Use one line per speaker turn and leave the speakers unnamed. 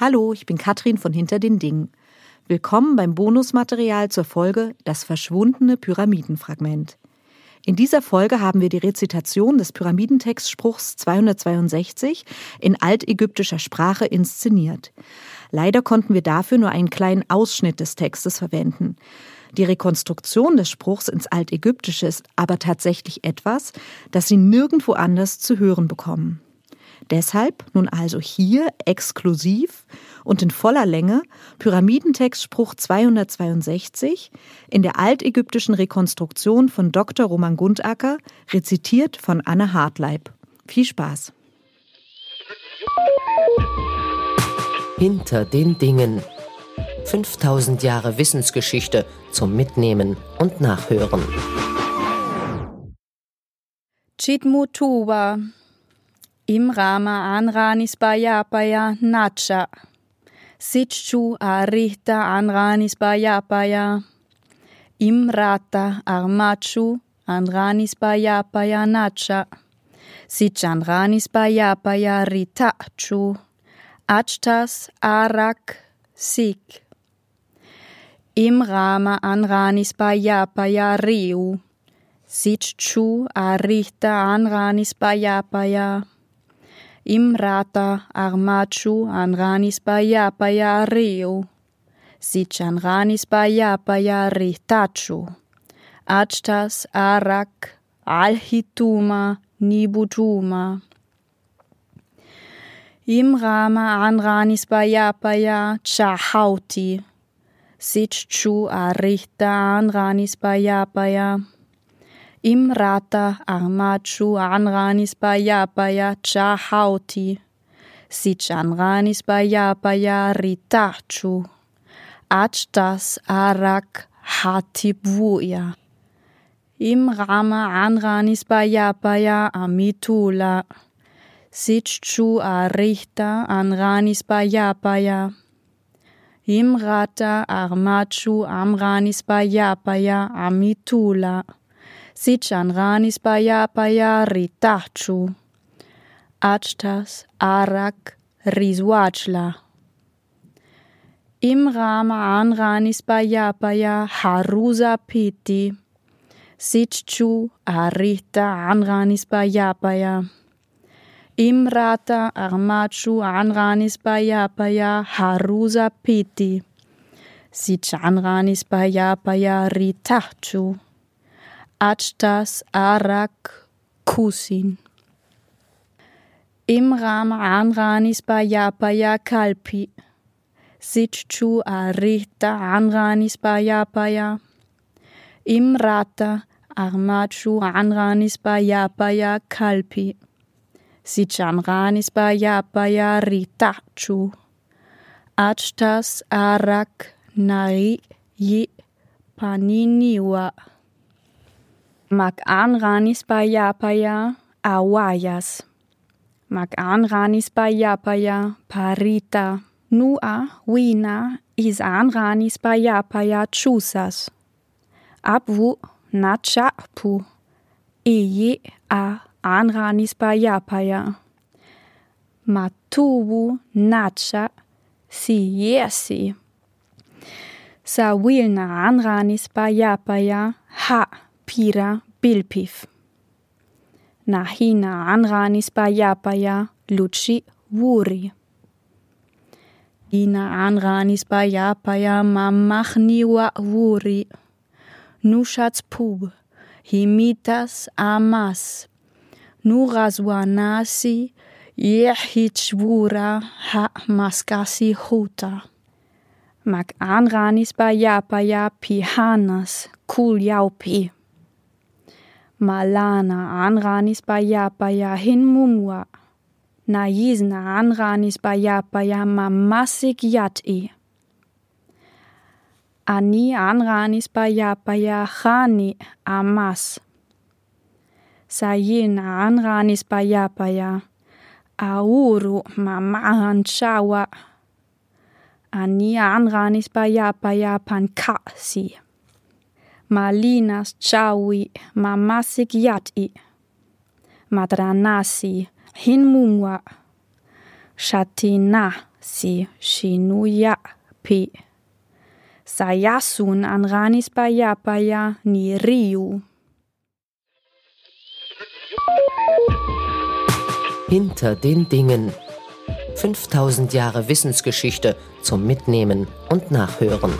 Hallo, ich bin Katrin von Hinter den Dingen. Willkommen beim Bonusmaterial zur Folge Das verschwundene Pyramidenfragment. In dieser Folge haben wir die Rezitation des Pyramidentextspruchs 262 in altägyptischer Sprache inszeniert. Leider konnten wir dafür nur einen kleinen Ausschnitt des Textes verwenden. Die Rekonstruktion des Spruchs ins Altägyptische ist aber tatsächlich etwas, das Sie nirgendwo anders zu hören bekommen. Deshalb nun also hier exklusiv und in voller Länge Pyramidentextspruch 262 in der altägyptischen Rekonstruktion von Dr. Roman Gundacker, rezitiert von Anne Hartleib. Viel Spaß!
Hinter den Dingen. 5000 Jahre Wissensgeschichte zum Mitnehmen und Nachhören.
Chitmutuba Imrama anranis baya baya nacha. Sitchu arita anranis baya baya. Imrata armachu anranis baya baya nacha. Sichanranis baya baya ritachu. Achtas arak sik. Imrama anranis baya baya riu. Sitchu arita anranis baya baya. Imrata armachu anranis baya baya riu. Sichanranis baya baya ritachu. Achtas arak alhituma nibutuma. Imrama anranis baya baya chahauti. Sitchu arita anranis baya baya. Imrata armachu anranis baya baya chahauti. Sich anranis baya baya ritachu. Achtas arak hatibvuya. Imrama anranis baya baya amitula. Sitchu arihta anranis baya baya. Imrata armachu amranis baya baya amitula. Sichan ranis baya baya ritachu. Achtas arak rizwachla. Imrama anranis baya baya haruza piti. Sitchu arita anranis baya baya. Imrata armachu anranis baya baya haruza piti. Sich anranis baya baya ritachu. Achtas arak kusin. Imram anranis baya baya kalpi. Sitchu arita anranis baya baya. Imrata armachu anranis baya baya kalpi. Sichanranis baya baya ritachu. Achtas arak nari yi paniniwa. Mag anranis baya baya awayas. Mag anranis baya baya parita. Nua wina is anranis baya baya chusas. Abwu nachapu. Eye a anranis baya baya. Matuwu nacha si yesi. Sa wilna anranis baya baya ha pira bilpif. Nahina anranis baya luci wuri. Ina anranis baya mamachniwa wuri. Nushats pub, himitas amas. Nurazwanasi, yehichwura ha maskasi huta. Mak anranis baya pihanas, kuljaupi. Malana anranis baya baya hin mumwa. Naizna anranis baya baya mamasik yati. Ani anranis baya baya khani amas. Sayina anranis baya baya. Auru mamahan chawa. Ani anranis baya baya pankasi. Malinas chawi mamasik yati. Madranasi hinmumwa. Shinuya pi. Sayasun an ranis bayapaya ni riu.
Hinter den Dingen. 5000 Jahre Wissensgeschichte zum Mitnehmen und Nachhören.